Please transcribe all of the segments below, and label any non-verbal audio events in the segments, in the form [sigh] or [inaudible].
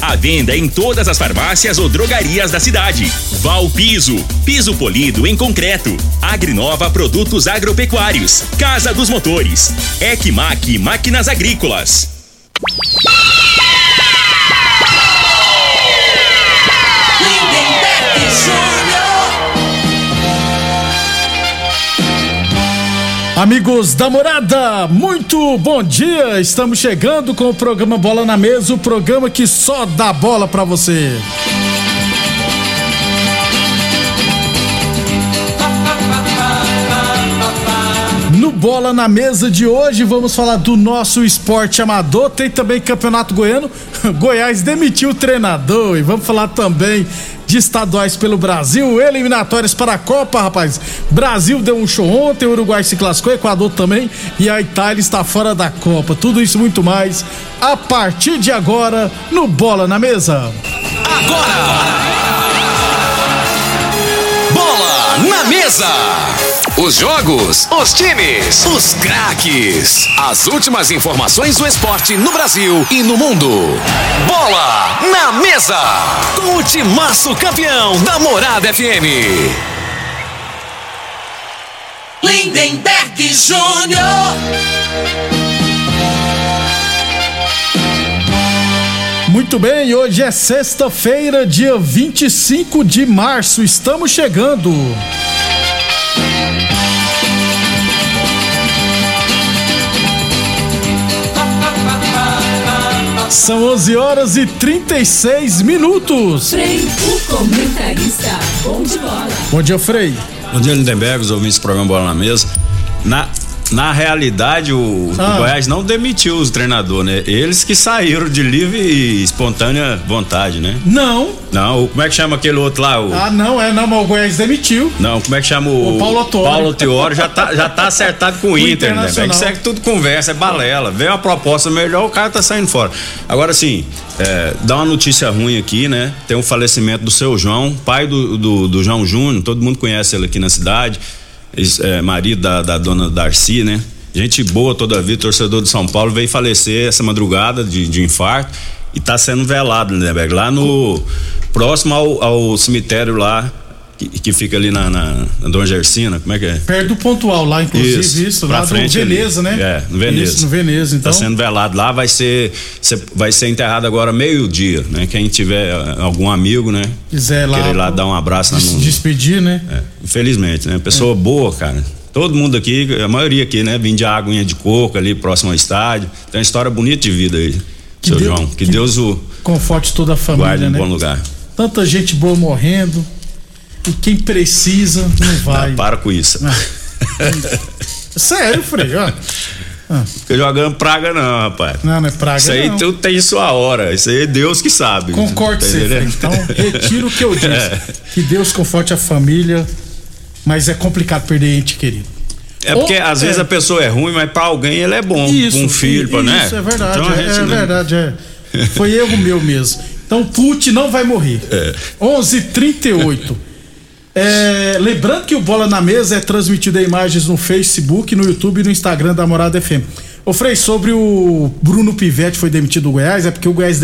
A venda em todas as farmácias ou drogarias da cidade. Val Piso, piso polido em concreto. Agrinova Produtos Agropecuários. Casa dos Motores. Ecmac Máquinas Agrícolas. Amigos da morada, muito bom dia! Estamos chegando com o programa Bola na Mesa o programa que só dá bola pra você. No Bola na Mesa de hoje, vamos falar do nosso esporte amador. Tem também Campeonato Goiano. [laughs] Goiás demitiu o treinador. E vamos falar também de estaduais pelo Brasil, eliminatórias para a Copa, rapaz. Brasil deu um show ontem, o Uruguai se classificou, Equador também, e a Itália está fora da Copa. Tudo isso muito mais a partir de agora no Bola na Mesa. Bola na mesa. Os jogos, os times, os craques. As últimas informações do esporte no Brasil e no mundo. Bola na mesa. Com o timaço campeão da Morada FM. Lindenberg Júnior. Muito bem, hoje é sexta-feira, dia 25 de março. Estamos chegando. São 11 horas e 36 minutos. Frei, o comentarista. Bom de bola. Bom dia, Frei. Bom dia, Lindenberg, os ouvintes do programa Bola na Mesa. Na, na realidade, o, Ah. o Goiás não demitiu os treinadores, né? Eles que saíram de livre e espontânea vontade, né? Não. Não, o- como é que chama aquele outro lá? O, Ah, não, é, não, mas o Goiás demitiu. Não, como é que chama o. O Paulo Autuori. Paulo Autuori já tá, já tá acertado com o [laughs] Inter, né? É que tudo conversa, é balela. Vem uma proposta melhor, o cara tá saindo fora. Agora sim, é, dá uma notícia ruim aqui, né? Tem um falecimento do seu João, pai do, do, do João Júnior, todo mundo conhece ele aqui na cidade, é, marido da, da dona Darcy, né? Gente boa toda a vida, torcedor de São Paulo, veio falecer essa madrugada de, de infarto e tá sendo velado, né, Lindenberg? Lá no. próximo ao, ao cemitério lá, que, que fica ali na, na, na Dona Gersina, como é que é? Perto do pontual lá, inclusive, isso, pra lá frente do ali. Veneza, né? É, no Veneza. Isso, no Veneza, então. Tá sendo velado lá, vai ser, se- vai ser enterrado agora meio-dia, né? Quem tiver eh, algum amigo, né? Quiser lá. Querer lá dar um abraço des- no. Despedir, né? É, infelizmente, né? Pessoa boa, cara. Todo mundo aqui, a maioria aqui, né? Vim de aguinha de coco ali, próximo ao estádio. Tem uma história bonita de vida aí, Que seu Deus- João. Que, que- Deus o Conforte toda a família, guarde em né? bom lugar. Tanta gente boa morrendo. E quem precisa não vai. Ah, para com isso. [laughs] Sério, Frei, ó. Fica jogando praga, não, rapaz. Não, não é praga, Isso aí não. tudo tem sua hora. Isso aí é Deus que sabe. Concordo com Tá você? Então, retiro o que eu [laughs] disse. É. Que Deus conforte a família. Mas é complicado perder ente querido. É porque Ou- às vezes é. a pessoa é ruim, mas pra alguém ele é bom. Isso, um filho, pra, né? Isso é verdade, Então, é, é não- verdade, é. [laughs] Foi erro meu mesmo. Então, Putin não vai morrer. É. 11:38. É, lembrando que o Bola na Mesa é transmitido em imagens no Facebook, no YouTube e no Instagram da Morada FM. Ô Frei, sobre o Bruno Pivetti foi demitido do Goiás, é porque o Goiás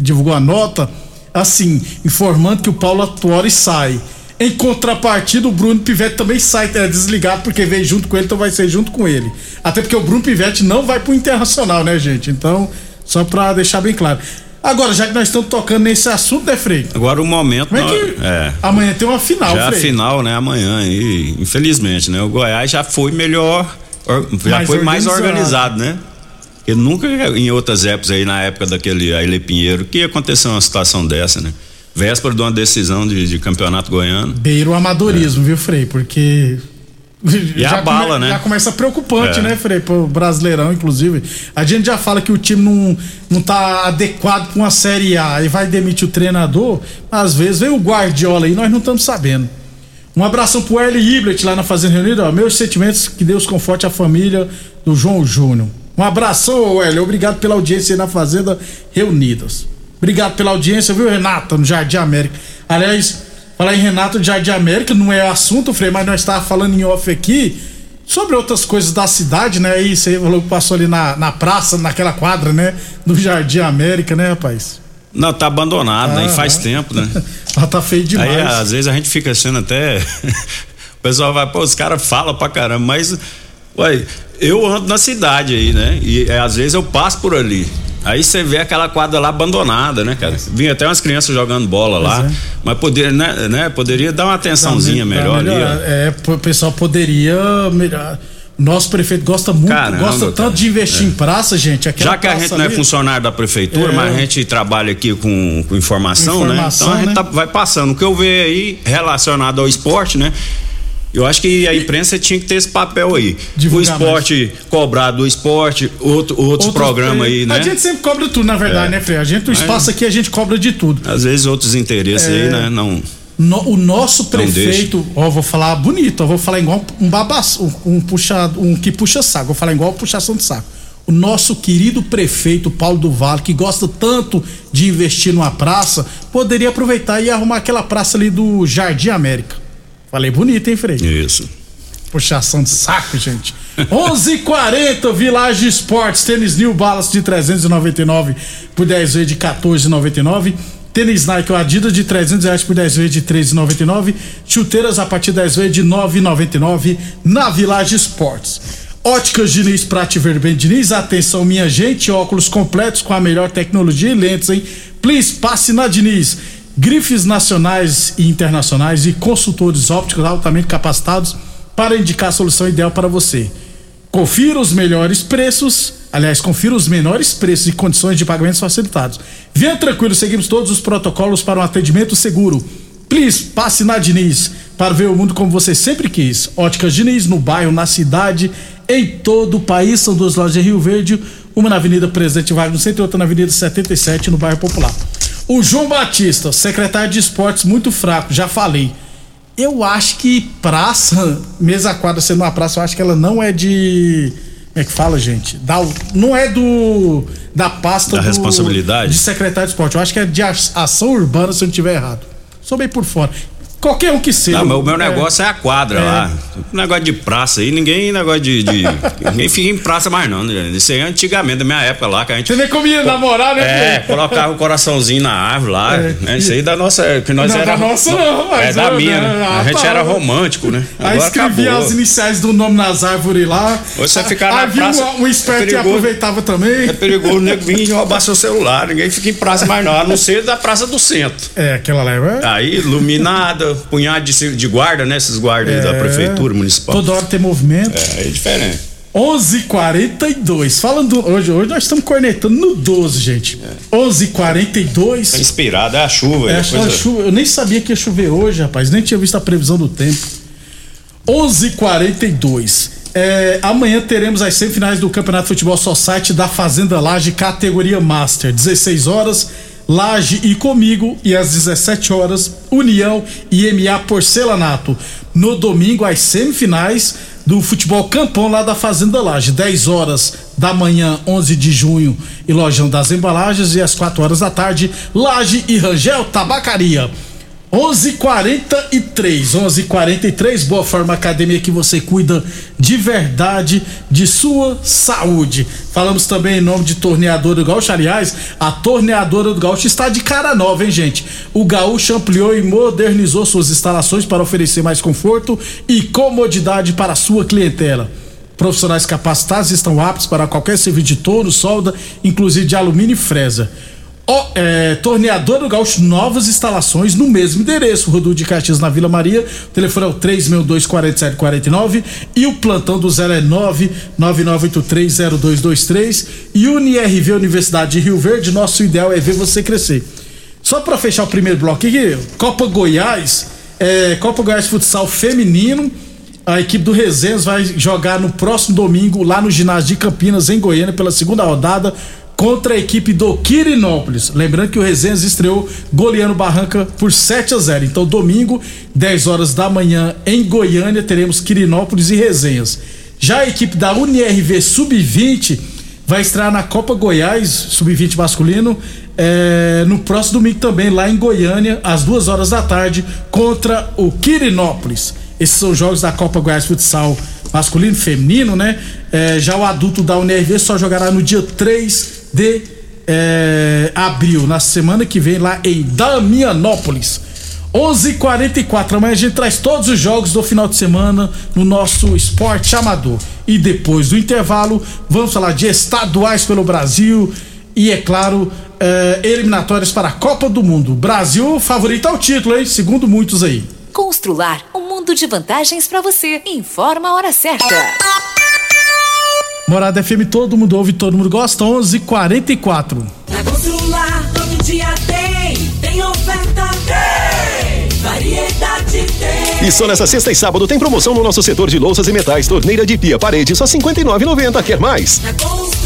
divulgou a nota, assim, informando que o Paulo Atuori sai. Em contrapartida, o Bruno Pivetti também sai, é desligado, porque veio junto com ele, então vai ser junto com ele. Até porque o Bruno Pivetti não vai pro Internacional, né, gente? Então, só pra deixar bem claro. Agora, já que nós estamos tocando nesse assunto, né, Frei? Agora o momento. Como é que é. amanhã tem uma final, Já a Frei? final, né? Amanhã. E, infelizmente, né? O Goiás já foi melhor. or- já Mais foi mais organizado. organizado, né? Porque nunca em outras épocas aí, na época daquele Aile Pinheiro, que ia acontecer uma situação dessa, né? Véspera de uma decisão de, de campeonato goiano. Beira o amadorismo, viu, Frei? Porque. E a bala, né? Já começa preocupante, É. né, Frei? Pro Brasileirão, inclusive. A gente já fala que o time não, não tá adequado pra uma Série A e vai demitir o treinador. Às vezes vem o Guardiola aí, nós não estamos sabendo. Um abração pro Erle Hiblet lá na Fazenda Reunida. Ó, meus sentimentos, que Deus conforte a família do João Júnior. Um abração, Erle. Obrigado pela audiência aí na Fazenda Reunidas. Obrigado pela audiência, viu, Renata, no Jardim América. Aliás, falar em Renato Jardim América não é assunto, Frei, mas nós estávamos falando em off aqui sobre outras coisas da cidade, né? Aí você falou que passou ali na, na praça, naquela quadra, né? Do Jardim América, né, rapaz? Não, tá abandonado, né? E faz Ah, tempo, né? [laughs] Lá tá feio demais. Aí às vezes a gente fica sendo até. [laughs] o pessoal vai, pô, os caras falam pra caramba, mas. Ué, eu ando na cidade aí, né? E é, às vezes eu passo por ali. Aí você vê aquela quadra lá abandonada, né, cara? Vinha até umas crianças jogando bola lá. É. Mas poderia, né, né? Poderia dar uma atençãozinha Dá melhor ali, melhorar. ó. É, o pessoal poderia melhorar. Nosso prefeito gosta muito, Caramba, gosta tanto cara. de investir em praça, gente. Já que a gente não é ali- funcionário da prefeitura, É. mas a gente trabalha aqui com, com informação, Informação, né? Então a gente né? tá- vai passando. O que eu vejo aí relacionado ao esporte, né? Eu acho que a imprensa tinha que ter esse papel aí. Divulgar o esporte cobrar do esporte, outro, outros programas aí, A né? gente sempre cobra tudo, na verdade, né, Frei? A gente, o espaço aqui, a gente cobra de tudo. Às vezes outros interesses É. aí, né? Não. No- o nosso prefeito, ó, vou falar bonito, ó, vou falar igual um babaço, um, um puxa, um que puxa saco, vou falar igual puxação de saco. O nosso querido prefeito Paulo do Vale, que gosta tanto de investir numa praça, poderia aproveitar e arrumar aquela praça ali do Jardim América. Falei bonito, hein, Frei? Isso. Puxação de saco, gente. 11:40 Village Esportes, tênis New Balance de 399 por 10 vezes de 14,99. Tênis Nike ou Adidas de 300 reais por 10 vezes de 13,99. Chuteiras a partir de 10 vezes de 9,99 na Village Esportes. Óticas Diniz, Prate Ver bem Diniz. Atenção, minha gente. Óculos completos com a melhor tecnologia e lentes, hein? Please, passe na Diniz. Grifes nacionais e internacionais e consultores ópticos altamente capacitados para indicar a solução ideal para você. Confira os melhores preços, aliás, confira os menores preços e condições de pagamentos facilitados. Venha tranquilo, seguimos todos os protocolos para um atendimento seguro. Please, passe na Diniz para ver o mundo como você sempre quis. Óticas Diniz, no bairro, na cidade, em todo o país. São duas lojas em Rio Verde, uma na Avenida Presidente Vargas no centro e outra na Avenida 77, no bairro Popular. O João Batista, secretário de esportes, muito fraco, já falei. Eu acho que praça, mesa quadra sendo uma praça, eu acho que ela não é de. Como é que fala, gente? Da, não é do. Da pasta Da do- responsabilidade? De secretário de esporte. Eu acho que é de ação urbana, se eu não estiver errado. Sou bem por fora. Qualquer um que seja. Não, mas o meu É. negócio é a quadra É. lá. Negócio de praça aí, ninguém negócio de. de- [laughs] ninguém fica em praça mais, não. né? Isso aí é antigamente, da minha época lá, que a gente. Você nem comia namorar, né? É, colocava o coraçãozinho na árvore lá. É. Né? Isso aí da nossa. Que nós Não, era, da nossa não, É da eu- minha, né? ah, A gente tá. era romântico, né? Aí Agora escrevia acabou. as iniciais do nome nas árvores lá. Hoje você ficar na Aí vinha praça, um, um esperto é perigoso. aproveitava também. É perigoso nego vir e roubar seu celular. Ninguém fica em praça mais não, a não ser da praça do centro. É, aquela leva. Aí, iluminada, punhado de, de guarda, né? Esses guardas aí da É. prefeitura municipal. Toda hora tem movimento. É, é diferente. 11:42. Falando hoje, hoje nós estamos cornetando no 12, gente. 11:42. Tá inspirado, é a chuva. É, é a coisa- chuva, eu nem sabia que ia chover hoje, rapaz. Nem tinha visto a previsão do tempo. 11:42. É, amanhã teremos as semifinais do Campeonato Futebol Society da Fazenda Laje, categoria Master. 16 horas, Laje e comigo. E às 17 horas, União e MA Porcelanato. No domingo, as semifinais do futebol campão lá da Fazenda Laje. 10 horas da manhã, 11 de junho, e Lojão das Embalagens. E às 4 horas da tarde, Laje e Rangel Tabacaria. 11:43, 11:43, Boa Forma Academia que você cuida de verdade de sua saúde. Falamos também em nome de Torneadora do Gaúcho, aliás, a Torneadora do Gaúcho está de cara nova, hein, gente? O Gaúcho ampliou e modernizou suas instalações para oferecer mais conforto e comodidade para a sua clientela. Profissionais capacitados estão aptos para qualquer serviço de torno, solda, inclusive de alumínio e fresa. Ó, é, Torneador do Gaúcho, novas instalações no mesmo endereço. Rodul de Caxias na Vila Maria. O telefone é o 362-4749 e o plantão do zero é 999830223. E UniRV Universidade de Rio Verde, nosso ideal é ver você crescer. Só para fechar o primeiro bloco aqui, Copa Goiás, é, Copa Goiás Futsal Feminino. A equipe do Resenhas vai jogar no próximo domingo lá no ginásio de Campinas, em Goiânia, pela segunda rodada contra a equipe do Quirinópolis. Lembrando que o Resenhas estreou goleando Barranca por 7 a 0. Então, domingo, 10 horas da manhã, em Goiânia, teremos Quirinópolis e Resenhas. Já a equipe da UniRV Sub-20 vai estrear na Copa Goiás, Sub-20 masculino, é, no próximo domingo também, lá em Goiânia, às duas horas da tarde, contra o Quirinópolis. Esses são os jogos da Copa Goiás Futsal masculino e feminino, né? É, já o adulto da UNRV só jogará no dia 3 de é, abril, na semana que vem, lá em Damianópolis. 11:44 amanhã a gente traz todos os jogos do final de semana no nosso esporte amador. E depois do intervalo, vamos falar de estaduais pelo Brasil e, é claro, é, eliminatórias para a Copa do Mundo. Brasil favorito ao título, hein? Segundo muitos aí. Constrular um mundo de vantagens para você. Informa a hora certa. Morada FM, todo mundo ouve, todo mundo gosta. 11:44. Na Constrular, todo dia tem, tem oferta, tem, variedade tem. E só nessa sexta e sábado tem promoção no nosso setor de louças e metais, torneira de pia, parede, só R$ 59,90. Quer mais? Na Constrular,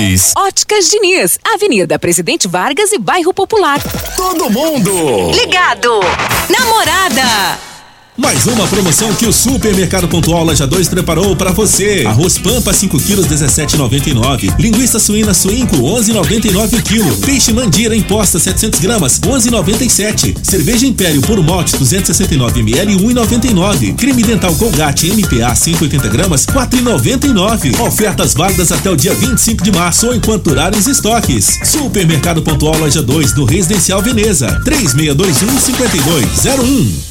Óticas Diniz, Avenida Presidente Vargas e Bairro Popular. Todo mundo! Ligado! Namorada! Mais uma promoção que o Supermercado Pontual Loja 2 preparou para você. Arroz Pampa 5 quilos 17,99. Linguiça suína Suinco 11,99 o quilo. Peixe Mandira imposta 700 gramas 11,97. Cerveja Império por Mote 269 ml 1,99. Creme dental Colgate MPA 180 gramas 4,99. Ofertas válidas até o dia 25 de março ou enquanto durarem os estoques. Supermercado Pontual Loja 2 no Residencial Veneza 3621 5201.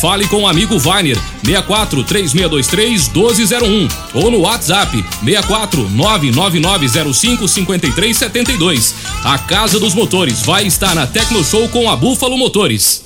Fale com o amigo Vainer 64 3623 1201 ou no WhatsApp 64 99905 5372. A Casa dos Motores vai estar na Tecno Show com a Búfalo Motores.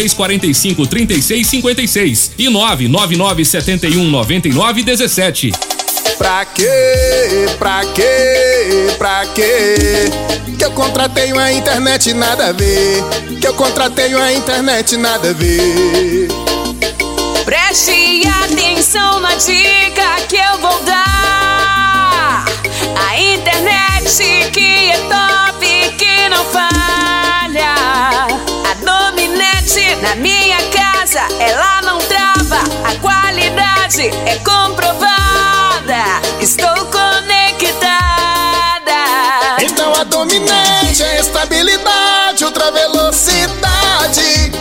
45 36 56 e 999 71 99 17. Pra quê? Pra quê? Pra quê? Que eu contratei uma internet nada a ver. Que eu contratei uma internet nada a ver. Preste atenção na dica que eu vou dar. A internet que é top, que não falha. Na minha casa, ela não trava. A qualidade é comprovada. Estou conectada. Então a dominante é estabilidade, ultra velocidade.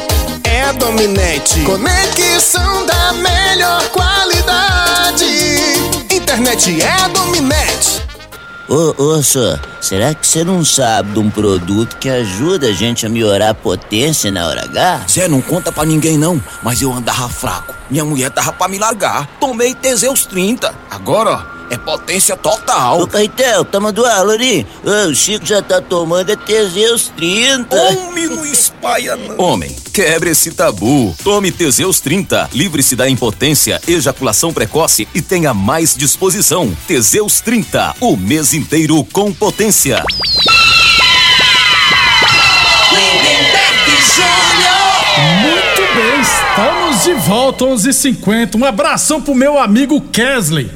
É a dominante. Conexão da melhor qualidade. Internet é a dominante. Ô, ô, só, será que você não sabe de um produto que ajuda a gente a melhorar a potência na hora H? Zé, não conta pra ninguém não, mas eu andava fraco. Minha mulher tava pra me largar. Tomei Teseus 30. Agora, ó, é potência total. Ô, Caetel, tá mandando aula ali? Ô, o Chico já tá tomando é Teseus 30. Homem, não espalha não. Homem, quebre esse tabu. Tome Teseus 30. Livre-se da impotência, ejaculação precoce e tenha mais disposição. Teseus 30. O mês inteiro com potência. Muito bem, estamos de volta, 11h50. Um abração pro meu amigo Kesley.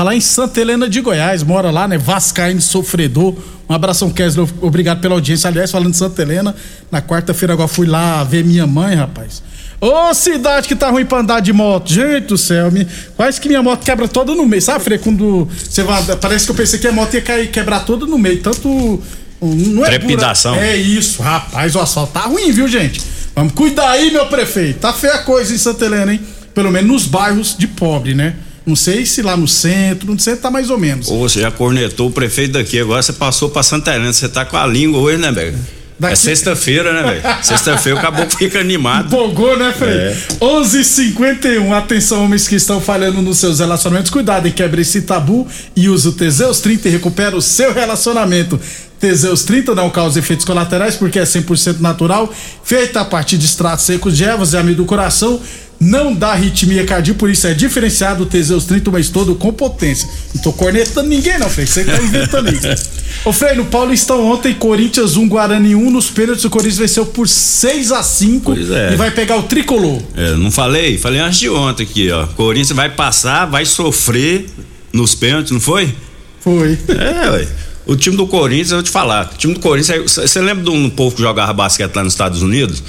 Tá lá em Santa Helena de Goiás, mora lá, né? Vascaíno sofredor. Um abração, Kesley. Obrigado pela audiência. Aliás, falando de Santa Helena, na quarta-feira agora fui lá ver minha mãe, rapaz. Ô, cidade que tá ruim pra andar de moto. Gente do céu, me... quase que minha moto quebra toda no meio. Sabe, Frei, quando você vai. Parece que eu pensei que a moto ia cair, quebrar toda no meio. Tanto. Não é Trepidação. Pura... É isso, rapaz. O asfalto tá ruim, viu, gente? Vamos cuidar aí, meu prefeito. Tá feia a coisa em Santa Helena, hein? Pelo menos nos bairros de pobre, né? Não sei se lá no centro, no centro tá mais ou menos. Ou você já cornetou o prefeito daqui, agora você passou pra Santa Helena, você tá com a língua hoje, né, velho? Daqui- É sexta-feira, né, velho? [laughs] Sexta-feira o caboclo fica animado. Empolgou, né, Frei? É. 11:51. Atenção, homens que estão falhando nos seus relacionamentos. Cuidado e quebre esse tabu e use o Teseus 30 e recupera o seu relacionamento. Teseus 30 não causa efeitos colaterais porque é 100% natural, feita a partir de extratos secos de ervas e amido do coração. Não dá arritmia cardíaca, por isso é diferenciado o Teseus 30 o mês todo com potência. Não tô cornetando ninguém, não, Frei. Você que tá inventando isso. [laughs] Ô, Frei, no Paulistão ontem, Corinthians 1, Guarani 1. Nos pênaltis, o Corinthians venceu por 6 a 5 Pois é. e vai pegar o tricolor. É, não falei? Falei antes de ontem aqui, ó. Corinthians vai passar, vai sofrer nos pênaltis, não foi? Foi. É, ué. O time do Corinthians, eu vou te falar. O time do Corinthians, você lembra de um povo que jogava basquete lá nos Estados Unidos?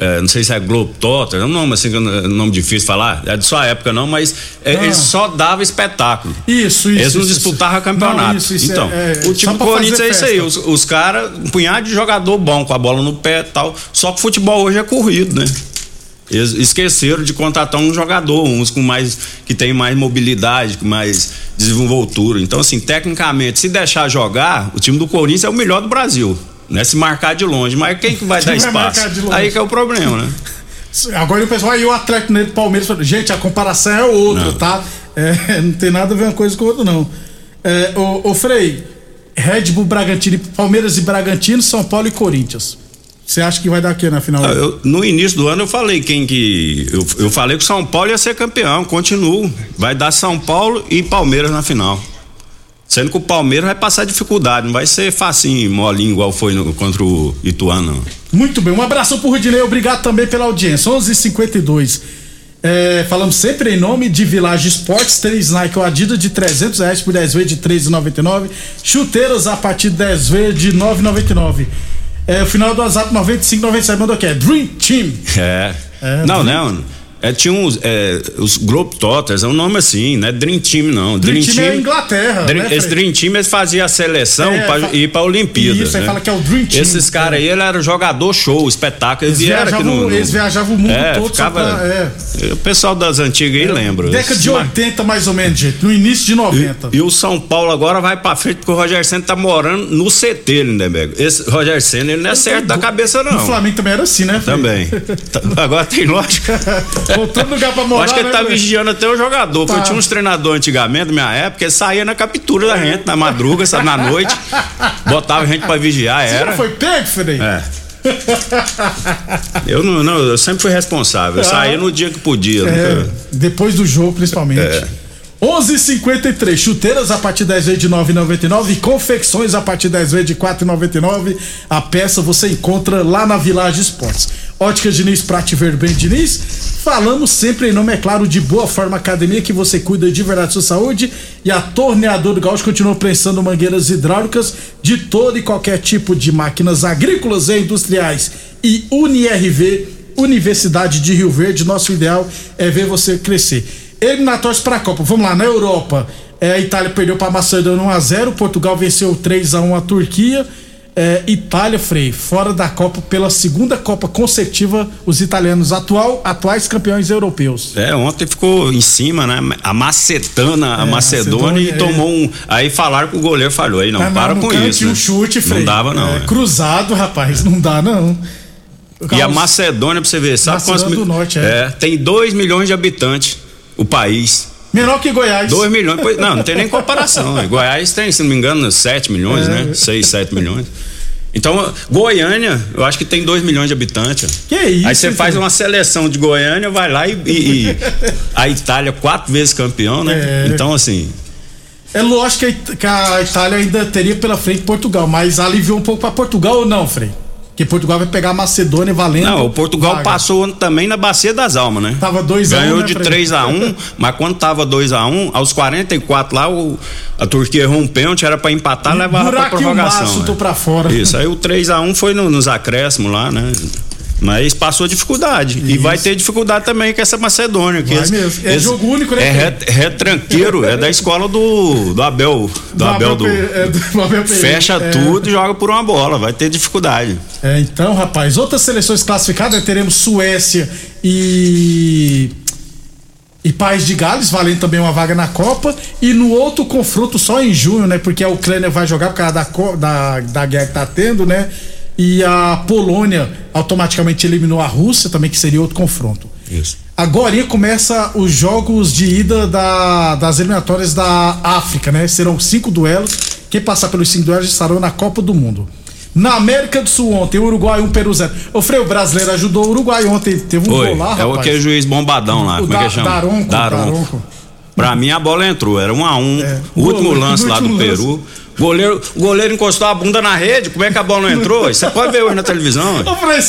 É, não sei se é Globetrotter, é um nome assim, não- é um nome difícil de falar. É de sua época não, mas é, Ah. eles só davam espetáculo. Isso, isso. Eles não isso, disputavam isso. campeonato. Não, isso, isso então, é- é o time do Corinthians é isso aí. Os, os caras, um punhado de jogador bom com a bola no pé e tal. Só que o futebol hoje é corrido, né? Eles esqueceram de contratar um jogador, uns com mais que tem mais mobilidade, com mais desenvoltura. Então, assim, tecnicamente, se deixar jogar, o time do Corinthians é o melhor do Brasil. Né? Se marcar de longe, mas quem que vai dar Quem vai espaço? Aí que é o problema, né? [laughs] Agora o pessoal aí, o Atlético Mineiro do Palmeiras, gente, a comparação é outra, Não. tá? É, [laughs] não tem nada a ver uma coisa com outra, não. É, ô, ô Frei, Red Bull, Bragantino, Palmeiras e Bragantino, São Paulo e Corinthians. Você acha que vai dar o quê na final? Ah, eu- no início do ano eu falei quem que. Eu, eu falei que o São Paulo ia ser campeão, continuo. Vai dar São Paulo e Palmeiras na final. Sendo que o Palmeiras vai passar dificuldade, não vai ser facinho, molinho, igual foi no- contra o Ituano. Muito bem, um abração pro Rudinei, obrigado também pela audiência. 11:52. É, falamos sempre em nome de Village Esportes, tênis Nike ou Adidas de 300 reais por 10 vezes de 13,99. Chuteiras a partir de 10 vezes de 9,99. É, o final do WhatsApp 9597 mandou aqui, é Dream Team. É. É, não, Dream- não. É, tinha uns, é, os Globetrotters, é um nome assim, não é Dream Team não. Dream Team é Inglaterra, Dream- né, esse? Dream Team eles faziam a seleção É, pra ir pra Olimpíadas. Isso, aí né? fala que é o Dream Team. Esses caras aí, ele era jogador show, espetáculo. Eles, Eles vieram aqui viajavam- no, no- eles viajavam o mundo é, todo Ficava, pra- é. O pessoal das antigas aí lembra. Década de Esse- 80, mais ou menos, gente. No início de 90. E o São Paulo agora vai pra frente porque o Roger Senna tá morando no CT, Lindenberg. Esse Roger Senna, ele não é certo da cabeça, não. No Flamengo também era assim, né? Também. [laughs] Agora tem lógica. [laughs] Voltando lugar pra Eu morar, acho que ele né, tá Frei? vigiando até o jogador. porque Tá. Eu tinha uns treinadores antigamente, na minha época, ele saía na captura da gente, na madruga, sabe, na noite. Botava a gente pra vigiar, Você era. já foi pego, Frei? É. Eu não, não, eu sempre fui responsável. Eu Ah. saía no dia que podia. É, nunca- depois do jogo, principalmente. É. 11:53 chuteiras a partir 10 vezes de 9,99 e confecções a partir 10 vezes de 4,99. A peça você encontra lá na Village Esportes. Ótica Diniz, Prate Verde Bem Diniz. Falamos sempre em nome, é claro, de Boa Forma Academia, que você cuida de verdade da sua saúde. E a Torneador do Gaúcho continua prensando mangueiras hidráulicas de todo e qualquer tipo de máquinas agrícolas e industriais. E UniRV, Universidade de Rio Verde, nosso ideal é ver você crescer. Eliminatórios para a Copa. Vamos lá, na Europa, é, a Itália perdeu para a Macedônia 1x0, Portugal venceu 3x1 a Turquia. É, Itália, Frei, fora da Copa pela segunda Copa consecutiva, os italianos atual, atuais campeões europeus. É, ontem ficou em cima, né? A Macetana, a É, Macedônia, e tomou um. Aí falaram que o goleiro falhou. Aí não, Mas para no com isso. né? um chute, Frei. Não dava, não. É, é. Cruzado, rapaz, não dá, não. E a Macedônia, pra você ver, sabe Macedônia quantos do Norte, é. Tem 2 milhões de habitantes, o país. Menor que Goiás. 2 milhões, não, não tem nem comparação. [laughs] né? Goiás tem, se não me engano, 7 milhões, É. né? 6, 7 milhões. Então, Goiânia, eu acho que tem 2 milhões de habitantes. Que isso, Aí você faz uma seleção de Goiânia, vai lá e. e- e- a Itália, quatro vezes campeão, né? É. Então, assim. É lógico que a It- que a Itália ainda teria pela frente Portugal, mas aliviou um pouco para Portugal ou não, Frei? Que Portugal vai pegar a Macedônia valendo. Não, o Portugal vaga. passou também na Bacia das Almas, né? Tava 2 a 1, Ganhou né, de Fred? 3 a 1 [laughs] mas quando tava 2 a 1 aos 44 lá, o, a Turquia errou um pênalti, era pra empatar, levava pra Buraquinho prorrogação. maço, né? tô pra fora. Isso, aí o 3 a 1 foi no- nos acréscimos lá, né? Mas passou dificuldade. E vai ter dificuldade também com essa Macedônia. Que esse- mesmo. É esse- jogo único, né, É retranqueiro, é da escola do, do Abel. Do, Abel, do. Pe- é, do [laughs] Abel. Fecha É. tudo e joga por uma bola, vai ter dificuldade. É, então, rapaz, outras seleções classificadas teremos Suécia e e País de Gales valendo também uma vaga na Copa e no outro confronto só em junho, né? Porque a Ucrânia vai jogar por causa da, da, da guerra que tá tendo, né? E a Polônia automaticamente eliminou a Rússia também, que seria outro confronto. Isso. Agora começa os jogos de ida da- das eliminatórias da África, né? Serão cinco duelos. Quem passar pelos cinco duelos estarão na Copa do Mundo. Na América do Sul ontem, Uruguai 1 Peru 0. O Freio brasileiro ajudou o Uruguai ontem, teve um Foi. gol lá, é o rapaz. aquele juiz bombadão lá, O como é Da- que chama? Daronco, Daronco. Pra mim a bola entrou, era um a um. o Gol- último lance lá do lance. Peru. Goleiro, o goleiro encostou a bunda na rede, como é que a bola não entrou? Você pode ver hoje na televisão.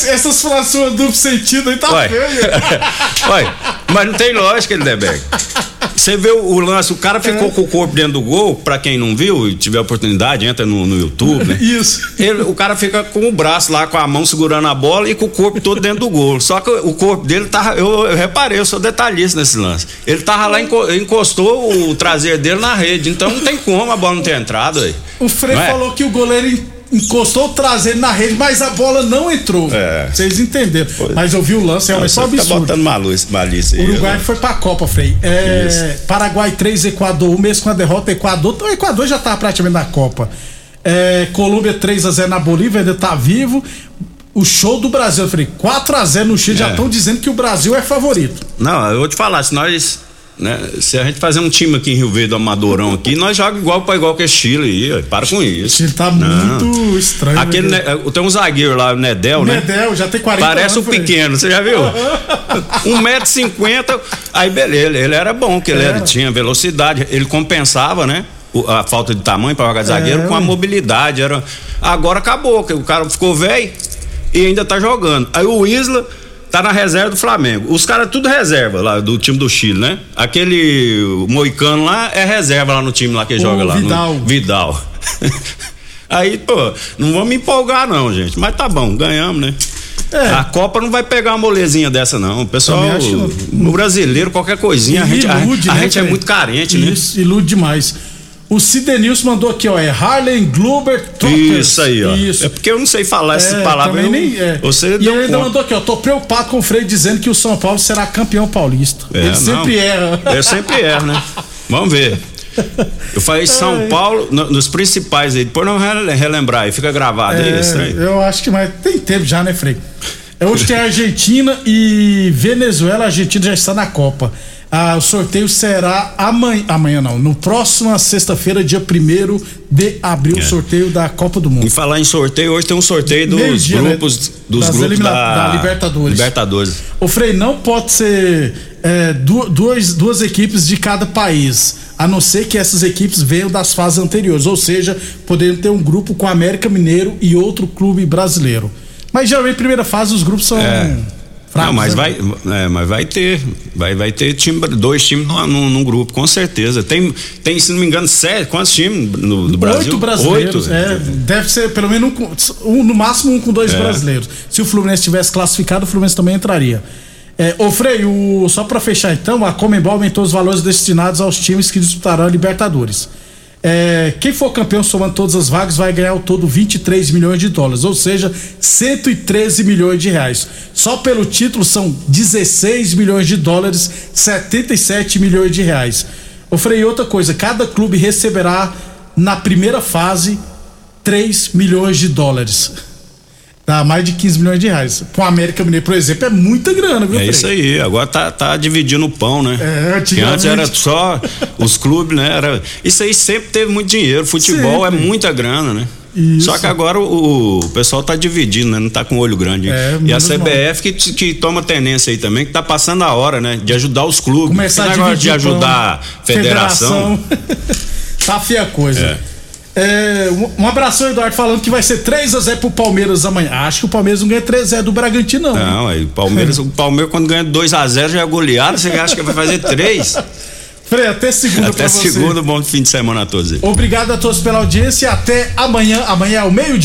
Essas frases duplo sentido aí tá feio. Ué, [laughs] mas não tem lógica, Lindeberg. Você vê o, o lance, o cara ficou com o corpo dentro do gol, pra quem não viu e tiver oportunidade, entra no, no YouTube, né? Isso. Ele- o cara fica com o braço lá, com a mão segurando a bola e com o corpo todo dentro do gol. Só que o corpo dele tava. Eu, eu reparei, eu sou detalhista nesse lance. Ele tava lá, enco- encostou o traseiro dele na rede. Então não tem como a bola não ter entrado aí. O Frei é? falou que o goleiro encostou o traseiro na rede, mas a bola não entrou. É. Vocês entenderam. Mas eu vi o lance, é um Não, só você tá absurdo. botando malícia, malícia aí. Uruguai né? foi pra Copa, Frei. É, Paraguai 3, Equador 1, mesmo com a derrota, Equador. O Equador já tá praticamente na Copa. É, Colômbia 3 a 0 na Bolívia, ainda tá vivo. O show do Brasil, eu falei, 4 a 0 no Chile, já É. estão dizendo que o Brasil é favorito. Não, eu vou te falar, se nós. Né, se a gente fazer um time aqui em Rio Verde, do Amadorão aqui, nós jogamos igual para igual que é Chile aí, para com isso. Chile tá Não. muito estranho. Aquele, né? né, tem um zagueiro lá, o Nedel, né? Nedel, já tem 40 Parece anos, um pequeno, você já viu? [laughs] 1,50m, aí beleza, ele era bom, que ele era- Era. tinha velocidade, ele compensava, né? A falta de tamanho para jogar de zagueiro É, com a mobilidade. Era... Agora acabou, que o cara ficou velho e ainda tá jogando. Aí o Isla tá na reserva do Flamengo. Os caras tudo reserva lá do time do Chile, né? Aquele moicano lá é reserva lá no time lá que O joga lá. no- Vidal. Vidal. [laughs] Aí, pô, não vamos me empolgar não, gente. Mas tá bom, ganhamos, né? É. A Copa não vai pegar uma molezinha dessa, não. O pessoal, que o brasileiro, qualquer coisinha, a gente, a- Ilude, a né, gente é Fred? muito carente, né? Isso, ilude demais. O Sidenilson mandou aqui, ó, é Harlem Glober Trotters. Isso aí, ó. Isso. É porque eu não sei falar essa É, palavra. também eu- nem- é. Você e ele ainda mandou aqui, ó, tô preocupado com o Freire dizendo que o São Paulo será campeão paulista. É, ele sempre não. erra. Eu sempre erro, né? Vamos ver. Eu falei [laughs] São. Paulo, no- nos principais aí, depois não rele- relembrar aí, fica gravado aí, É, isso aí. eu acho que mais tem tempo já, né, Frei? É, Hoje tem Argentina e Venezuela. A Argentina já está na Copa. Ah, o sorteio será amanhã, amanhã não, no próxima sexta-feira, dia 1 de abril, o É. sorteio da Copa do Mundo. Em falar em sorteio, hoje tem um sorteio dos Meio-dia, né? grupos, dos Das grupos da, da Libertadores. Libertadores. O Frei não pode ser é, du- duas, duas equipes de cada país, a não ser que essas equipes venham das fases anteriores, ou seja, podendo ter um grupo com América Mineiro e outro clube brasileiro. Mas geralmente, primeira fase, os grupos são. É. fracos, não, mas né? vai, é, mas vai ter, vai, vai ter time, dois times num, num- num grupo, com certeza. Tem, tem, se não me engano, sete, quantos times no, do Brasil? Oito brasileiros, Oito. é, deve ser pelo menos um, um, no máximo um com dois É. brasileiros. Se o Fluminense tivesse classificado, o Fluminense também entraria. É, ô Frei, o- só pra fechar então, a Comembol aumentou os valores destinados aos times que disputarão a Libertadores. É, quem for campeão somando todas as vagas vai ganhar ao todo 23 milhões de dólares, ou seja, 113 milhões de reais. Só pelo título são 16 milhões de dólares, 77 milhões de reais. Ô outra coisa, cada clube receberá na primeira fase 3 milhões de dólares. Dá mais de 15 milhões de reais. Pro América Mineiro, por exemplo, é muita grana, viu, É isso aí, agora tá, tá dividindo o pão, né? É, Que antes antigamente- era só os clubes, né? Era, isso aí sempre teve muito dinheiro. Futebol Sempre. é muita grana, né? Isso. Só que agora o, o pessoal tá dividindo, né? Não tá com o olho grande. É, e a CBF que, que toma tenência aí também, que tá passando a hora, né? De ajudar os clubes. Começar Esse a negócio de ajudar a federação. [laughs] tá feia a coisa. É, um, um abração, Eduardo, falando que vai ser 3x0 pro Palmeiras amanhã. Acho que o Palmeiras não ganha 3x0 do Bragantino, não. Não, aí o Palmeiras, [laughs] o Palmeiras quando ganha 2x0 já é goleado, você acha que vai fazer 3? [laughs] Frei, até segunda Até segunda, bom fim de semana a todos aí. Obrigado a todos pela audiência e até amanhã. Amanhã é o meio-dia.